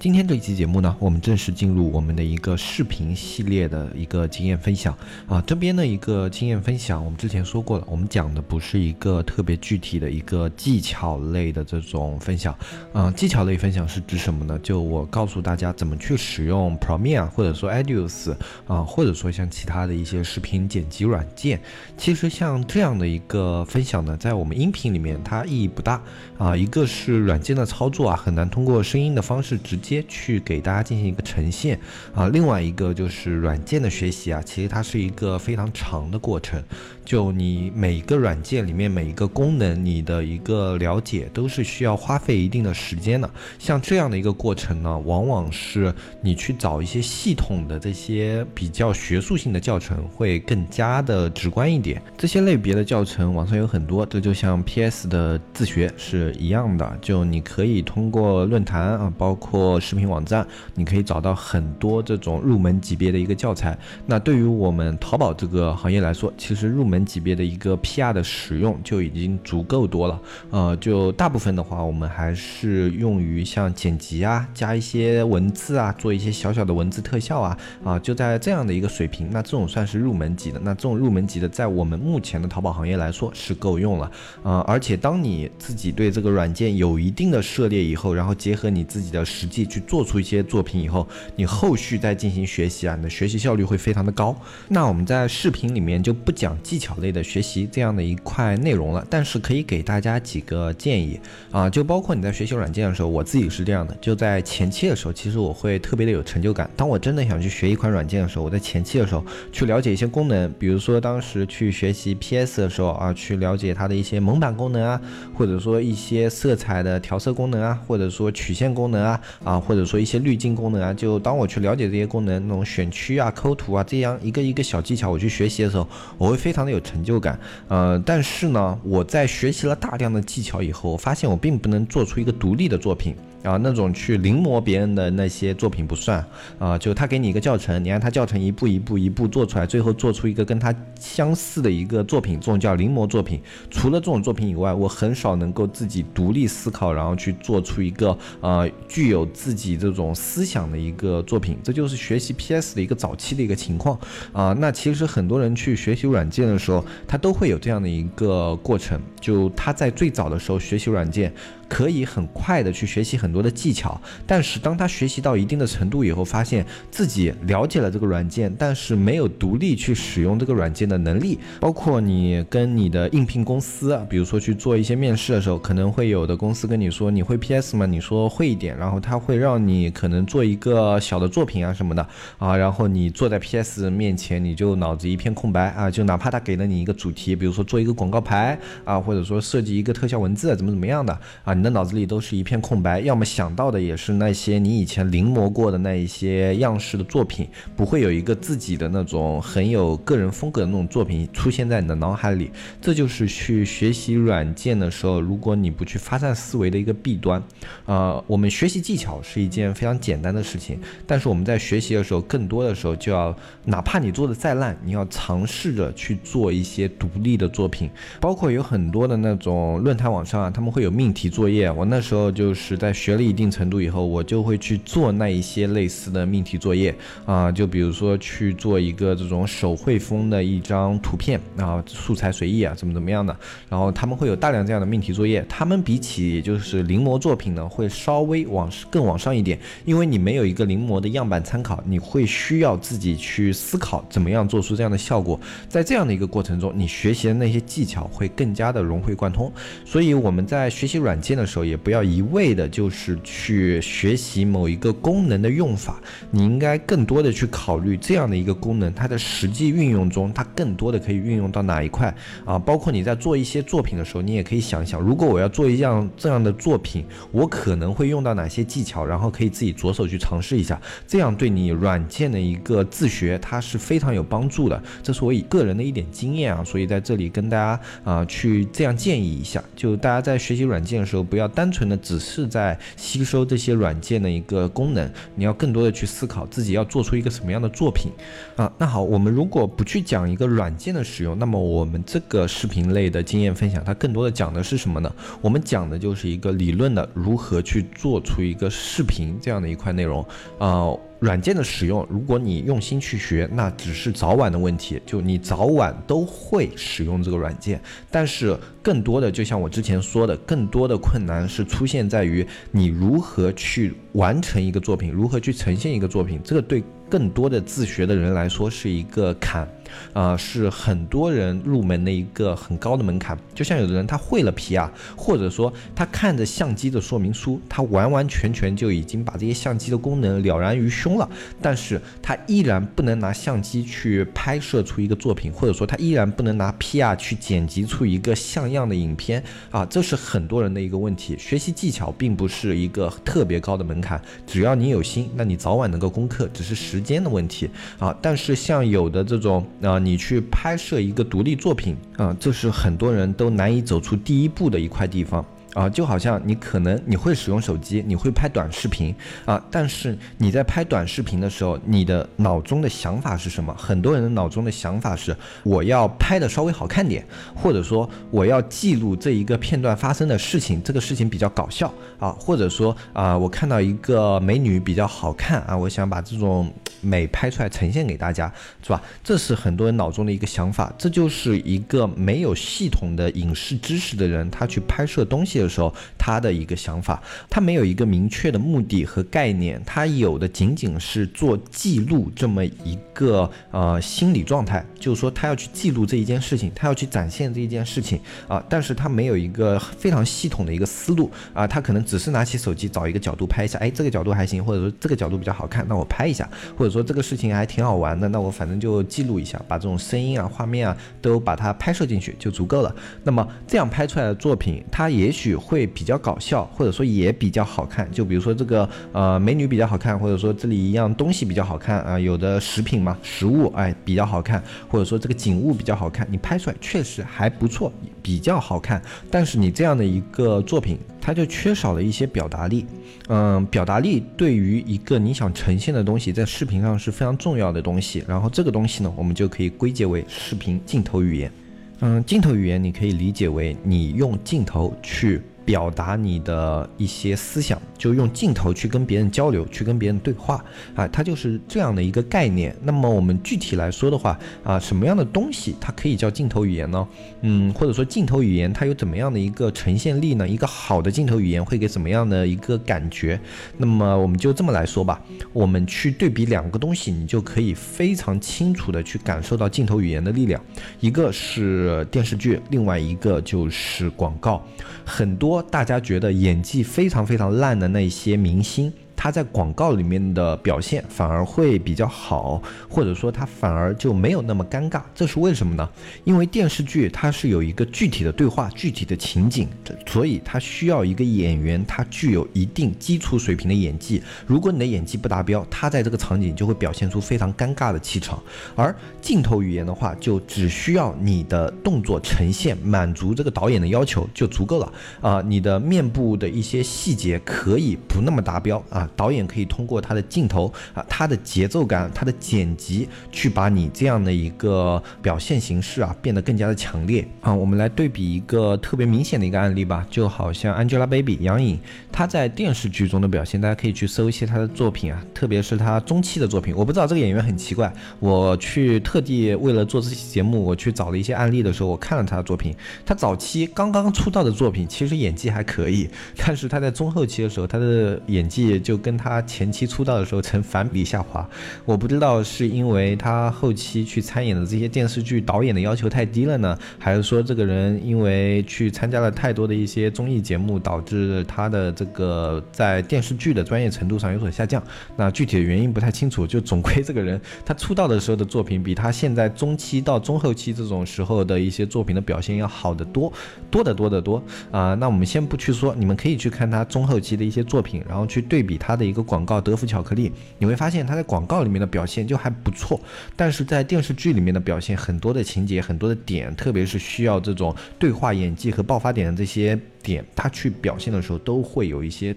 今天这一期节目呢，我们正式进入我们的一个视频系列的一个经验分享啊。这边的一个经验分享，我们之前说过了，我们讲的不是一个特别具体的一个技巧类的这种分享啊。技巧类分享是指什么呢？就我告诉大家怎么去使用 Premiere 或者说 Edius 啊，或者说像其他的一些视频剪辑软件。其实像这样的一个分享呢，在我们音频里面它意义不大啊。一个是软件的操作啊，很难通过声音的方式直接。去给大家进行一个呈现啊，另外一个就是软件的学习啊，其实它是一个非常长的过程。就你每一个软件里面每一个功能，你的一个了解都是需要花费一定的时间的。像这样的一个过程呢，往往是你去找一些系统的这些比较学术性的教程会更加的直观一点。这些类别的教程网上有很多，这就像 PS 的自学是一样的。就你可以通过论坛啊，包括视频网站，你可以找到很多这种入门级别的一个教材。那对于我们淘宝这个行业来说，其实入门。级别的一个 PR 的使用就已经足够多了，呃，就大部分的话，我们还是用于像剪辑啊，加一些文字啊，做一些小小的文字特效啊，啊，就在这样的一个水平，那这种算是入门级的。那这种入门级的，在我们目前的淘宝行业来说是够用了，呃，而且当你自己对这个软件有一定的涉猎以后，然后结合你自己的实际去做出一些作品以后，你后续再进行学习啊，你的学习效率会非常的高。那我们在视频里面就不讲技巧。类的学习这样的一块内容了，但是可以给大家几个建议啊，就包括你在学习软件的时候，我自己是这样的，就在前期的时候，其实我会特别的有成就感。当我真的想去学一款软件的时候，我在前期的时候去了解一些功能，比如说当时去学习 PS 的时候啊，去了解它的一些蒙版功能啊，或者说一些色彩的调色功能啊，或者说曲线功能啊，啊，或者说一些滤镜功能啊，就当我去了解这些功能，那种选区啊、抠图啊这样一个一个小技巧，我去学习的时候，我会非常的有。成就感，呃，但是呢，我在学习了大量的技巧以后，我发现我并不能做出一个独立的作品。啊，那种去临摹别人的那些作品不算啊，就他给你一个教程，你按他教程一步一步一步做出来，最后做出一个跟他相似的一个作品，这种叫临摹作品。除了这种作品以外，我很少能够自己独立思考，然后去做出一个呃具有自己这种思想的一个作品。这就是学习 PS 的一个早期的一个情况啊。那其实很多人去学习软件的时候，他都会有这样的一个过程，就他在最早的时候学习软件。可以很快的去学习很多的技巧，但是当他学习到一定的程度以后，发现自己了解了这个软件，但是没有独立去使用这个软件的能力。包括你跟你的应聘公司，比如说去做一些面试的时候，可能会有的公司跟你说你会 PS 吗？你说会一点，然后他会让你可能做一个小的作品啊什么的啊，然后你坐在 PS 面前，你就脑子一片空白啊，就哪怕他给了你一个主题，比如说做一个广告牌啊，或者说设计一个特效文字怎么怎么样的啊。你的脑子里都是一片空白，要么想到的也是那些你以前临摹过的那一些样式的作品，不会有一个自己的那种很有个人风格的那种作品出现在你的脑海里。这就是去学习软件的时候，如果你不去发散思维的一个弊端。呃，我们学习技巧是一件非常简单的事情，但是我们在学习的时候，更多的时候就要，哪怕你做的再烂，你要尝试着去做一些独立的作品，包括有很多的那种论坛网上啊，他们会有命题作。业我那时候就是在学了一定程度以后，我就会去做那一些类似的命题作业啊，就比如说去做一个这种手绘风的一张图片啊，素材随意啊，怎么怎么样的。然后他们会有大量这样的命题作业，他们比起就是临摹作品呢，会稍微往更往上一点，因为你没有一个临摹的样板参考，你会需要自己去思考怎么样做出这样的效果。在这样的一个过程中，你学习的那些技巧会更加的融会贯通。所以我们在学习软件的。时候，也不要一味的就是去学习某一个功能的用法，你应该更多的去考虑这样的一个功能，它的实际运用中，它更多的可以运用到哪一块啊？包括你在做一些作品的时候，你也可以想想，如果我要做一样这样的作品，我可能会用到哪些技巧，然后可以自己着手去尝试一下，这样对你软件的一个自学，它是非常有帮助的。这是我以个人的一点经验啊，所以在这里跟大家啊去这样建议一下，就大家在学习软件的时候，不要单纯的只是在吸收这些软件的一个功能，你要更多的去思考自己要做出一个什么样的作品啊。那好，我们如果不去讲一个软件的使用，那么我们这个视频类的经验分享，它更多的讲的是什么呢？我们讲的就是一个理论的如何去做出一个视频这样的一块内容啊。软件的使用，如果你用心去学，那只是早晚的问题，就你早晚都会使用这个软件。但是更多的，就像我之前说的，更多的困难是出现在于你如何去完成一个作品，如何去呈现一个作品。这个对更多的自学的人来说是一个坎。啊，是很多人入门的一个很高的门槛。就像有的人他会了 PR，或者说他看着相机的说明书，他完完全全就已经把这些相机的功能了然于胸了，但是他依然不能拿相机去拍摄出一个作品，或者说他依然不能拿 PR 去剪辑出一个像样的影片啊，这是很多人的一个问题。学习技巧并不是一个特别高的门看，只要你有心，那你早晚能够攻克，只是时间的问题啊。但是像有的这种。啊，你去拍摄一个独立作品啊，这是很多人都难以走出第一步的一块地方。啊，就好像你可能你会使用手机，你会拍短视频啊，但是你在拍短视频的时候，你的脑中的想法是什么？很多人的脑中的想法是，我要拍的稍微好看点，或者说我要记录这一个片段发生的事情，这个事情比较搞笑啊，或者说啊，我看到一个美女比较好看啊，我想把这种美拍出来呈现给大家，是吧？这是很多人脑中的一个想法，这就是一个没有系统的影视知识的人，他去拍摄东西。的时候，他的一个想法，他没有一个明确的目的和概念，他有的仅仅是做记录这么一个呃心理状态，就是说他要去记录这一件事情，他要去展现这一件事情啊，但是他没有一个非常系统的一个思路啊，他可能只是拿起手机找一个角度拍一下，哎，这个角度还行，或者说这个角度比较好看，那我拍一下，或者说这个事情还挺好玩的，那我反正就记录一下，把这种声音啊、画面啊都把它拍摄进去就足够了。那么这样拍出来的作品，它也许。会比较搞笑，或者说也比较好看。就比如说这个呃美女比较好看，或者说这里一样东西比较好看啊，有的食品嘛，食物哎比较好看，或者说这个景物比较好看，你拍出来确实还不错，比较好看。但是你这样的一个作品，它就缺少了一些表达力。嗯，表达力对于一个你想呈现的东西，在视频上是非常重要的东西。然后这个东西呢，我们就可以归结为视频镜头语言。嗯，镜头语言你可以理解为你用镜头去。表达你的一些思想，就用镜头去跟别人交流，去跟别人对话啊，它就是这样的一个概念。那么我们具体来说的话啊，什么样的东西它可以叫镜头语言呢？嗯，或者说镜头语言它有怎么样的一个呈现力呢？一个好的镜头语言会给怎么样的一个感觉？那么我们就这么来说吧，我们去对比两个东西，你就可以非常清楚的去感受到镜头语言的力量。一个是电视剧，另外一个就是广告，很多。大家觉得演技非常非常烂的那些明星。他在广告里面的表现反而会比较好，或者说他反而就没有那么尴尬，这是为什么呢？因为电视剧它是有一个具体的对话、具体的情景，所以它需要一个演员，他具有一定基础水平的演技。如果你的演技不达标，他在这个场景就会表现出非常尴尬的气场。而镜头语言的话，就只需要你的动作呈现满足这个导演的要求就足够了啊，你的面部的一些细节可以不那么达标啊。导演可以通过他的镜头啊，他的节奏感，他的剪辑，去把你这样的一个表现形式啊，变得更加的强烈啊。我们来对比一个特别明显的一个案例吧，就好像 Angelababy 杨颖，她在电视剧中的表现，大家可以去搜一些她的作品啊，特别是她中期的作品。我不知道这个演员很奇怪，我去特地为了做这期节目，我去找了一些案例的时候，我看了她的作品，她早期刚刚出道的作品其实演技还可以，但是她在中后期的时候，她的演技就跟他前期出道的时候成反比下滑。我不知道是因为他后期去参演的这些电视剧导演的要求太低了呢，还是说这个人因为去参加了太多的一些综艺节目，导致他的这个在电视剧的专业程度上有所下降？那具体的原因不太清楚。就总归这个人他出道的时候的作品比他现在中期到中后期这种时候的一些作品的表现要好得多，多得多得多啊。那我们先不去说，你们可以去看他中后期的一些作品，然后去对比他的一个广告德芙巧克力，你会发现他在广告里面的表现就还不错，但是在电视剧里面的表现，很多的情节，很多的点，特别是需要这种对话演技和爆发点的这些。点他去表现的时候都会有一些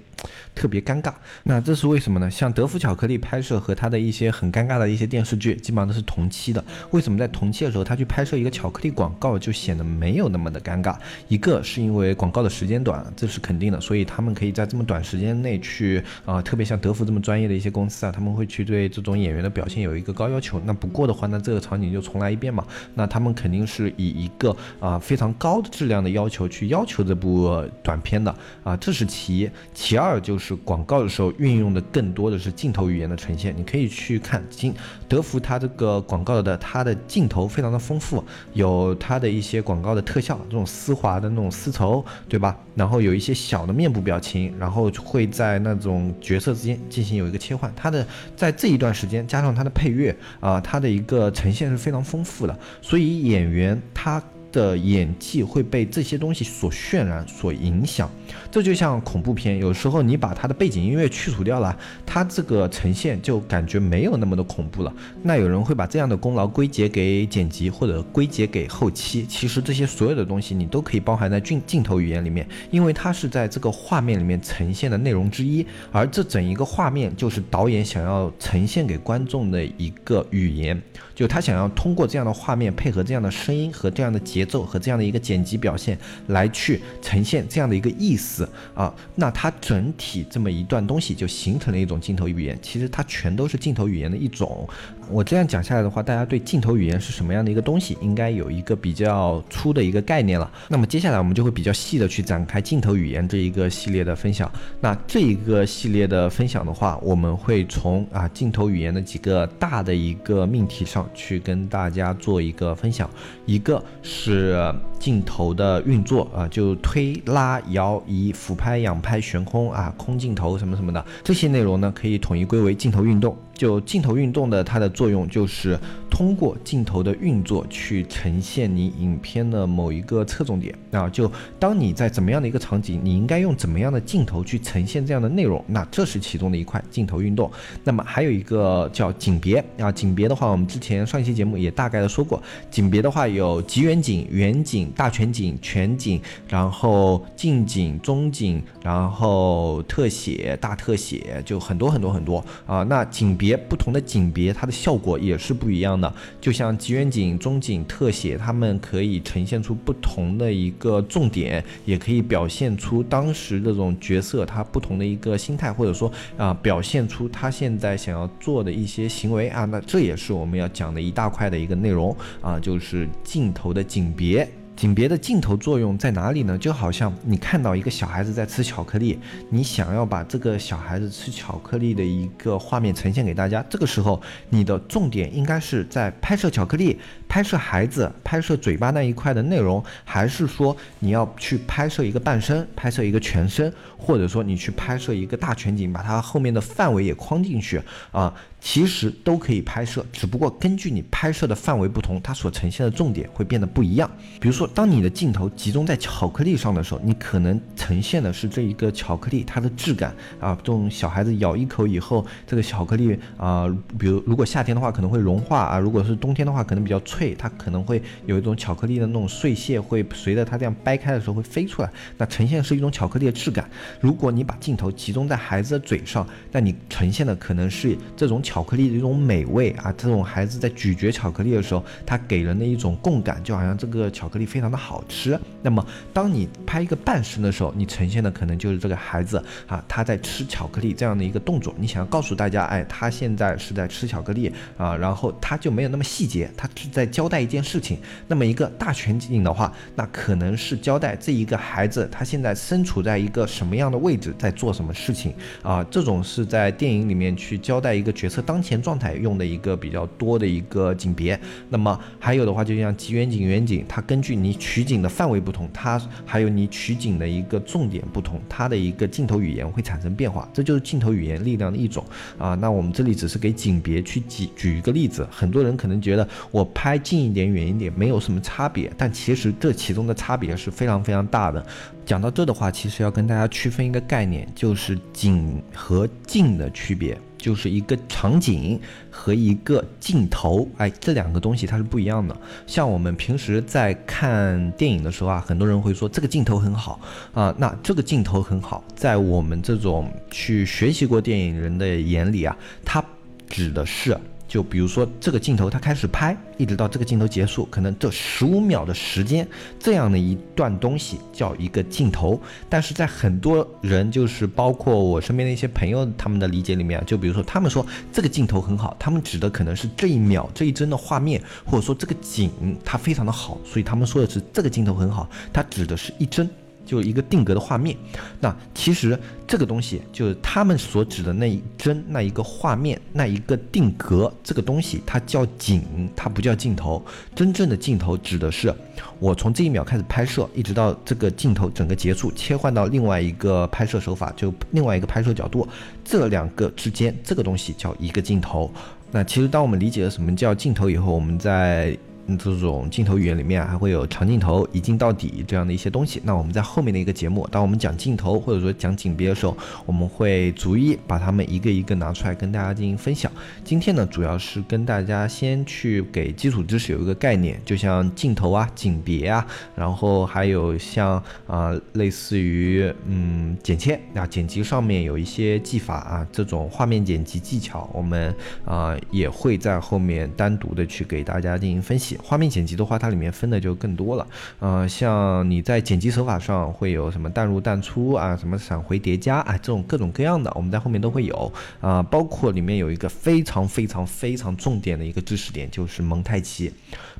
特别尴尬，那这是为什么呢？像德芙巧克力拍摄和他的一些很尴尬的一些电视剧，基本上都是同期的。为什么在同期的时候他去拍摄一个巧克力广告就显得没有那么的尴尬？一个是因为广告的时间短，这是肯定的，所以他们可以在这么短时间内去啊，特别像德芙这么专业的一些公司啊，他们会去对这种演员的表现有一个高要求。那不过的话，那这个场景就重来一遍嘛。那他们肯定是以一个啊非常高的质量的要求去要求这部。呃短片的啊，这是其一，其二就是广告的时候运用的更多的是镜头语言的呈现。你可以去看金德芙它这个广告的，它的镜头非常的丰富，有它的一些广告的特效，这种丝滑的那种丝绸，对吧？然后有一些小的面部表情，然后会在那种角色之间进行有一个切换。它的在这一段时间加上它的配乐啊，它的一个呈现是非常丰富的，所以演员他。的演技会被这些东西所渲染、所影响，这就像恐怖片，有时候你把它的背景音乐去除掉了，它这个呈现就感觉没有那么的恐怖了。那有人会把这样的功劳归结给剪辑或者归结给后期，其实这些所有的东西你都可以包含在镜镜头语言里面，因为它是在这个画面里面呈现的内容之一，而这整一个画面就是导演想要呈现给观众的一个语言，就他想要通过这样的画面配合这样的声音和这样的节。节奏和这样的一个剪辑表现来去呈现这样的一个意思啊，那它整体这么一段东西就形成了一种镜头语言。其实它全都是镜头语言的一种。我这样讲下来的话，大家对镜头语言是什么样的一个东西，应该有一个比较粗的一个概念了。那么接下来我们就会比较细的去展开镜头语言这一个系列的分享。那这一个系列的分享的话，我们会从啊镜头语言的几个大的一个命题上去跟大家做一个分享，一个是。镜头的运作啊，就推拉摇移、俯拍、仰拍、悬空啊，空镜头什么什么的这些内容呢，可以统一归为镜头运动。就镜头运动的它的作用就是通过镜头的运作去呈现你影片的某一个侧重点啊。就当你在怎么样的一个场景，你应该用怎么样的镜头去呈现这样的内容，那这是其中的一块镜头运动。那么还有一个叫景别啊，景别的话，我们之前上一期节目也大概的说过，景别的话有极远景、远景、大全景、全景，然后近景、中景，然后特写、大特写，就很多很多很多啊。那景。别不同的景别，它的效果也是不一样的。就像极远景、中景、特写，它们可以呈现出不同的一个重点，也可以表现出当时这种角色他不同的一个心态，或者说啊，表现出他现在想要做的一些行为啊。那这也是我们要讲的一大块的一个内容啊，就是镜头的景别。景别的镜头作用在哪里呢？就好像你看到一个小孩子在吃巧克力，你想要把这个小孩子吃巧克力的一个画面呈现给大家，这个时候你的重点应该是在拍摄巧克力、拍摄孩子、拍摄嘴巴那一块的内容，还是说你要去拍摄一个半身、拍摄一个全身，或者说你去拍摄一个大全景，把它后面的范围也框进去啊？其实都可以拍摄，只不过根据你拍摄的范围不同，它所呈现的重点会变得不一样。比如说，当你的镜头集中在巧克力上的时候，你可能呈现的是这一个巧克力它的质感啊，这种小孩子咬一口以后，这个巧克力啊，比如如果夏天的话可能会融化啊，如果是冬天的话可能比较脆，它可能会有一种巧克力的那种碎屑会随着它这样掰开的时候会飞出来，那呈现是一种巧克力的质感。如果你把镜头集中在孩子的嘴上，那你呈现的可能是这种巧。巧克力的一种美味啊，这种孩子在咀嚼巧克力的时候，他给人的一种共感，就好像这个巧克力非常的好吃。那么，当你拍一个半身的时候，你呈现的可能就是这个孩子啊，他在吃巧克力这样的一个动作。你想要告诉大家，哎，他现在是在吃巧克力啊，然后他就没有那么细节，他是在交代一件事情。那么一个大全景的话，那可能是交代这一个孩子他现在身处在一个什么样的位置，在做什么事情啊？这种是在电影里面去交代一个角色当前状态用的一个比较多的一个景别。那么还有的话，就像极远景、远景，它根据你取景的范围不同，它还有你取景的一个重点不同，它的一个镜头语言会产生变化。这就是镜头语言力量的一种啊。那我们这里只是给景别去举举一个例子，很多人可能觉得我拍近一点、远一点没有什么差别，但其实这其中的差别是非常非常大的。讲到这的话，其实要跟大家区分一个概念，就是景和镜的区别，就是一个场景和一个镜头，哎，这两个东西它是不一样的。像我们平时在看电影的时候啊，很多人会说这个镜头很好啊，那这个镜头很好，在我们这种去学习过电影人的眼里啊，它指的是。就比如说这个镜头，它开始拍，一直到这个镜头结束，可能这十五秒的时间，这样的一段东西叫一个镜头。但是在很多人，就是包括我身边的一些朋友，他们的理解里面，就比如说他们说这个镜头很好，他们指的可能是这一秒这一帧的画面，或者说这个景它非常的好，所以他们说的是这个镜头很好，它指的是一帧。就一个定格的画面，那其实这个东西就是他们所指的那一帧、那一个画面、那一个定格，这个东西它叫景，它不叫镜头。真正的镜头指的是我从这一秒开始拍摄，一直到这个镜头整个结束，切换到另外一个拍摄手法，就另外一个拍摄角度，这两个之间这个东西叫一个镜头。那其实当我们理解了什么叫镜头以后，我们在。这种镜头语言里面还会有长镜头、一镜到底这样的一些东西。那我们在后面的一个节目，当我们讲镜头或者说讲景别的时候，我们会逐一把它们一个一个拿出来跟大家进行分享。今天呢，主要是跟大家先去给基础知识有一个概念，就像镜头啊、景别啊，然后还有像啊类似于嗯剪切啊剪辑上面有一些技法啊，这种画面剪辑技巧，我们啊也会在后面单独的去给大家进行分析。画面剪辑的话，它里面分的就更多了，呃，像你在剪辑手法上会有什么淡入淡出啊，什么闪回叠加啊，这种各种各样的，我们在后面都会有啊，包括里面有一个非常非常非常重点的一个知识点，就是蒙太奇。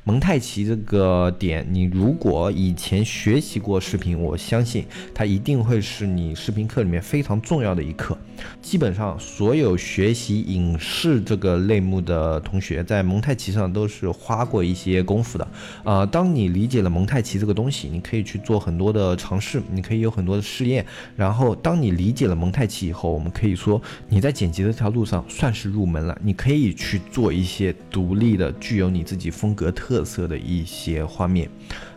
蒙太奇这个点，你如果以前学习过视频，我相信它一定会是你视频课里面非常重要的一课。基本上所有学习影视这个类目的同学，在蒙太奇上都是花过一些功夫的。啊，当你理解了蒙太奇这个东西，你可以去做很多的尝试，你可以有很多的试验。然后，当你理解了蒙太奇以后，我们可以说你在剪辑这条路上算是入门了。你可以去做一些独立的、具有你自己风格特。特色的一些画面。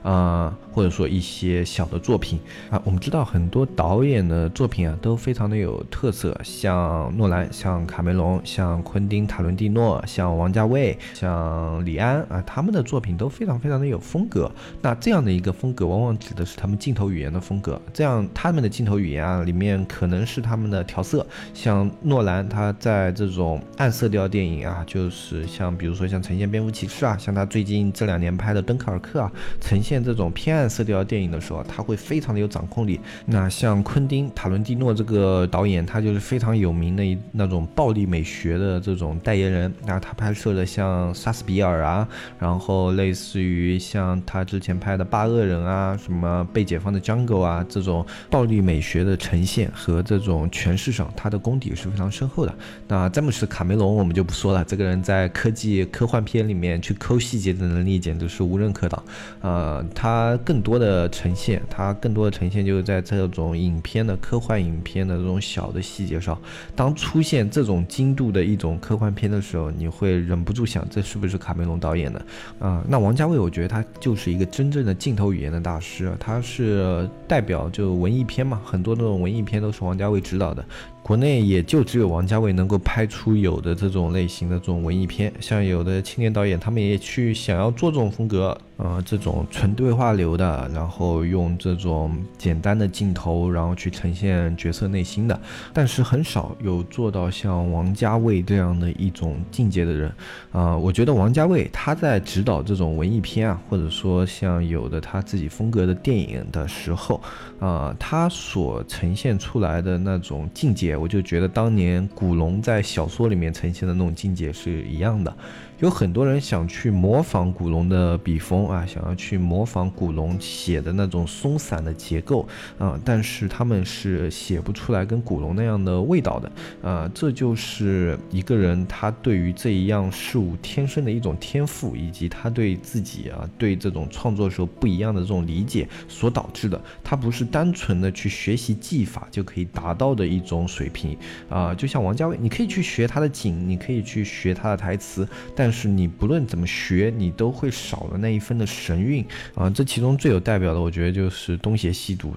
啊，或者说一些小的作品啊，我们知道很多导演的作品啊都非常的有特色，像诺兰、像卡梅隆、像昆汀·塔伦蒂诺、像王家卫、像李安啊，他们的作品都非常非常的有风格。那这样的一个风格，往往指的是他们镜头语言的风格。这样他们的镜头语言啊，里面可能是他们的调色，像诺兰他在这种暗色调电影啊，就是像比如说像呈现蝙蝠骑士啊，像他最近这两年拍的敦刻尔克啊，呈现。这种偏暗色调电影的时候，他会非常的有掌控力。那像昆汀·塔伦蒂诺这个导演，他就是非常有名的一那种暴力美学的这种代言人。那他拍摄的像《杀死比尔》啊，然后类似于像他之前拍的《八恶人》啊，什么《被解放的 Jungle》啊，这种暴力美学的呈现和这种诠释上，他的功底是非常深厚的。那詹姆斯·卡梅隆我们就不说了，这个人在科技科幻片里面去抠细节的能能力简直是无人可挡，呃。它更多的呈现，它更多的呈现就是在这种影片的科幻影片的这种小的细节上，当出现这种精度的一种科幻片的时候，你会忍不住想，这是不是卡梅隆导演的？啊，那王家卫，我觉得他就是一个真正的镜头语言的大师，他是代表就文艺片嘛，很多那种文艺片都是王家卫指导的。国内也就只有王家卫能够拍出有的这种类型的这种文艺片，像有的青年导演，他们也去想要做这种风格，呃，这种纯对话流的，然后用这种简单的镜头，然后去呈现角色内心的，但是很少有做到像王家卫这样的一种境界的人，啊，我觉得王家卫他在指导这种文艺片啊，或者说像有的他自己风格的电影的时候，啊，他所呈现出来的那种境界。我就觉得当年古龙在小说里面呈现的那种境界是一样的。有很多人想去模仿古龙的笔锋啊，想要去模仿古龙写的那种松散的结构啊，但是他们是写不出来跟古龙那样的味道的啊。这就是一个人他对于这一样事物天生的一种天赋，以及他对自己啊对这种创作时候不一样的这种理解所导致的。他不是单纯的去学习技法就可以达到的一种水平啊。就像王家卫，你可以去学他的景，你可以去学他的台词，但但是你不论怎么学，你都会少了那一分的神韵啊。这其中最有代表的，我觉得就是《东邪西毒》。《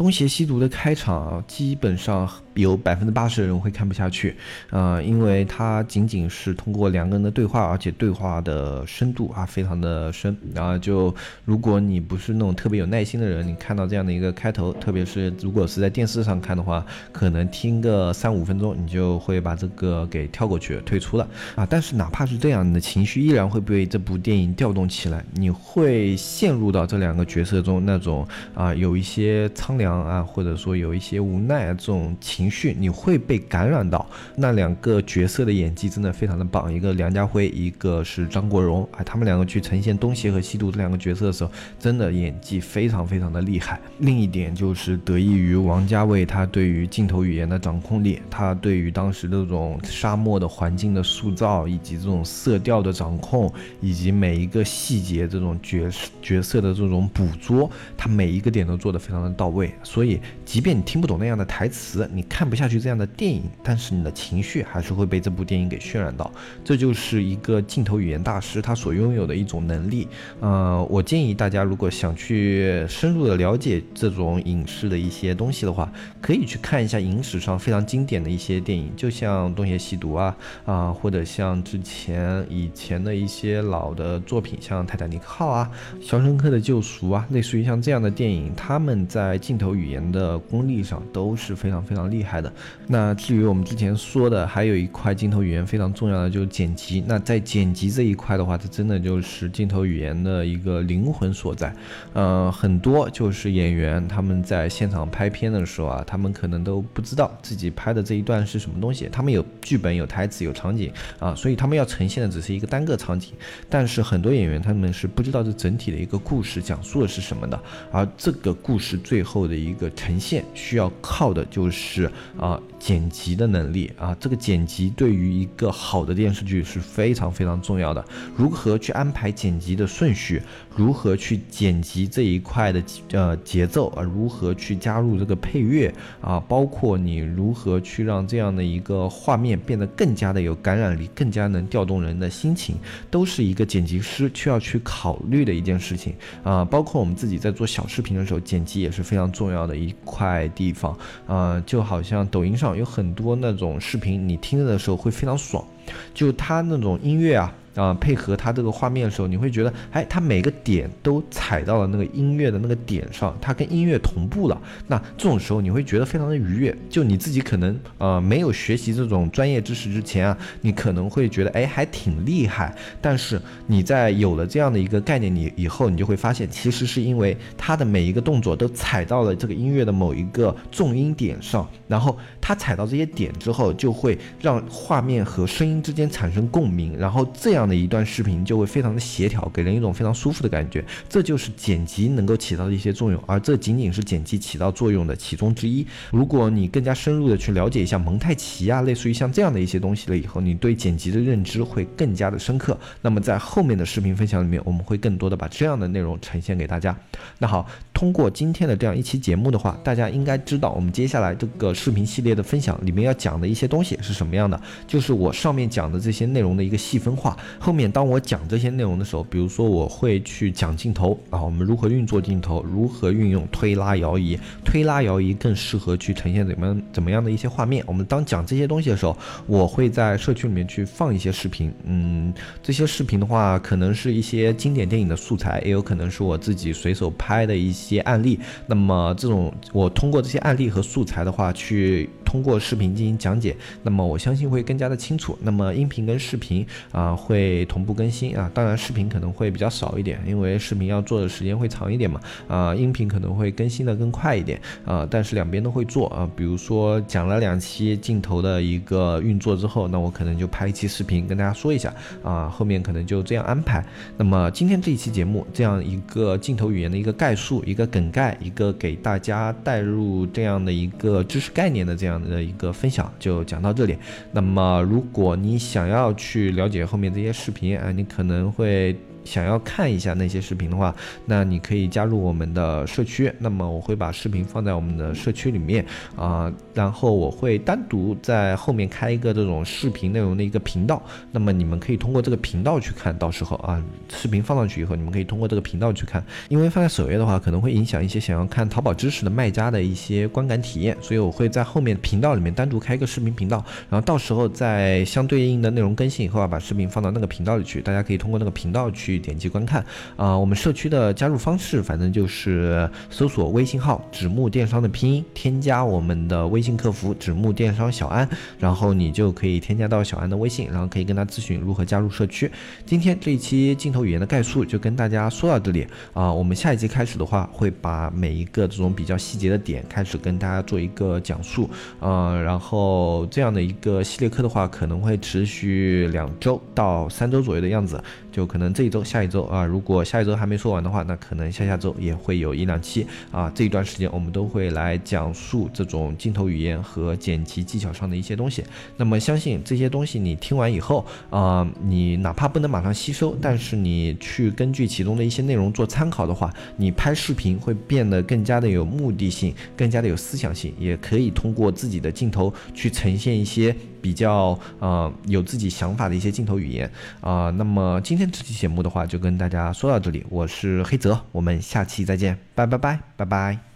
东邪西毒》的开场啊基本上。有百分之八十的人会看不下去，呃，因为它仅仅是通过两个人的对话，而且对话的深度啊非常的深，然后就如果你不是那种特别有耐心的人，你看到这样的一个开头，特别是如果是在电视上看的话，可能听个三五分钟，你就会把这个给跳过去退出了啊。但是哪怕是这样，你的情绪依然会被这部电影调动起来，你会陷入到这两个角色中那种啊有一些苍凉啊，或者说有一些无奈这种情。绪你会被感染到，那两个角色的演技真的非常的棒，一个梁家辉，一个是张国荣，哎，他们两个去呈现东邪和西毒这两个角色的时候，真的演技非常非常的厉害。另一点就是得益于王家卫他对于镜头语言的掌控力，他对于当时这种沙漠的环境的塑造，以及这种色调的掌控，以及每一个细节这种角角色的这种捕捉，他每一个点都做得非常的到位。所以，即便你听不懂那样的台词，你看不下去这样的电影，但是你的情绪还是会被这部电影给渲染到，这就是一个镜头语言大师他所拥有的一种能力。呃，我建议大家如果想去深入的了解这种影视的一些东西的话，可以去看一下影史上非常经典的一些电影，就像《东邪西毒》啊啊，或者像之前以前的一些老的作品，像《泰坦尼克号》啊，《肖申克的救赎》啊，类似于像这样的电影，他们在镜头语言的功力上都是非常非常厉。害的。那至于我们之前说的，还有一块镜头语言非常重要的就是剪辑。那在剪辑这一块的话，它真的就是镜头语言的一个灵魂所在。呃，很多就是演员他们在现场拍片的时候啊，他们可能都不知道自己拍的这一段是什么东西。他们有剧本、有台词、有场景啊，所以他们要呈现的只是一个单个场景。但是很多演员他们是不知道这整体的一个故事讲述的是什么的。而这个故事最后的一个呈现，需要靠的就是。啊，剪辑的能力啊，这个剪辑对于一个好的电视剧是非常非常重要的。如何去安排剪辑的顺序？如何去剪辑这一块的呃节奏啊？如何去加入这个配乐啊？包括你如何去让这样的一个画面变得更加的有感染力，更加能调动人的心情，都是一个剪辑师需要去考虑的一件事情啊。包括我们自己在做小视频的时候，剪辑也是非常重要的一块块地方啊。就好像抖音上有很多那种视频，你听着的时候会非常爽，就它那种音乐啊。啊，配合它这个画面的时候，你会觉得，哎，它每个点都踩到了那个音乐的那个点上，它跟音乐同步了。那这种时候，你会觉得非常的愉悦。就你自己可能呃没有学习这种专业知识之前啊，你可能会觉得，哎，还挺厉害。但是你在有了这样的一个概念你以后，你就会发现，其实是因为它的每一个动作都踩到了这个音乐的某一个重音点上，然后它踩到这些点之后，就会让画面和声音之间产生共鸣，然后这样。这样的一段视频就会非常的协调，给人一种非常舒服的感觉。这就是剪辑能够起到的一些作用，而这仅仅是剪辑起到作用的其中之一。如果你更加深入的去了解一下蒙太奇啊，类似于像这样的一些东西了以后，你对剪辑的认知会更加的深刻。那么在后面的视频分享里面，我们会更多的把这样的内容呈现给大家。那好，通过今天的这样一期节目的话，大家应该知道我们接下来这个视频系列的分享里面要讲的一些东西是什么样的，就是我上面讲的这些内容的一个细分化。后面当我讲这些内容的时候，比如说我会去讲镜头啊，我们如何运作镜头，如何运用推拉摇移，推拉摇移更适合去呈现怎么怎么样的一些画面。我们当讲这些东西的时候，我会在社区里面去放一些视频，嗯，这些视频的话，可能是一些经典电影的素材，也有可能是我自己随手拍的一些案例。那么这种我通过这些案例和素材的话去。通过视频进行讲解，那么我相信会更加的清楚。那么音频跟视频啊会同步更新啊，当然视频可能会比较少一点，因为视频要做的时间会长一点嘛。啊，音频可能会更新的更快一点啊，但是两边都会做啊。比如说讲了两期镜头的一个运作之后，那我可能就拍一期视频跟大家说一下啊，后面可能就这样安排。那么今天这一期节目这样一个镜头语言的一个概述、一个梗概、一个给大家带入这样的一个知识概念的这样的一个分享，就讲到这里。那么如果你想要去了解后面这些视频啊，你可能会。想要看一下那些视频的话，那你可以加入我们的社区。那么我会把视频放在我们的社区里面啊，然后我会单独在后面开一个这种视频内容的一个频道。那么你们可以通过这个频道去看到时候啊，视频放上去以后，你们可以通过这个频道去看。因为放在首页的话，可能会影响一些想要看淘宝知识的卖家的一些观感体验，所以我会在后面频道里面单独开一个视频频道，然后到时候在相对应的内容更新以后啊，把视频放到那个频道里去，大家可以通过那个频道去。去点击观看啊！我们社区的加入方式，反正就是搜索微信号“纸木电商”的拼音，添加我们的微信客服“纸木电商小安”，然后你就可以添加到小安的微信，然后可以跟他咨询如何加入社区。今天这一期镜头语言的概述就跟大家说到这里啊！我们下一期开始的话，会把每一个这种比较细节的点开始跟大家做一个讲述啊，然后这样的一个系列课的话，可能会持续两周到三周左右的样子，就可能这一周。下一周啊，如果下一周还没说完的话，那可能下下周也会有一两期啊。这一段时间我们都会来讲述这种镜头语言和剪辑技巧上的一些东西。那么相信这些东西你听完以后啊，你哪怕不能马上吸收，但是你去根据其中的一些内容做参考的话，你拍视频会变得更加的有目的性，更加的有思想性，也可以通过自己的镜头去呈现一些。比较呃有自己想法的一些镜头语言啊，那么今天这期节目的话就跟大家说到这里，我是黑泽，我们下期再见，拜拜拜拜拜。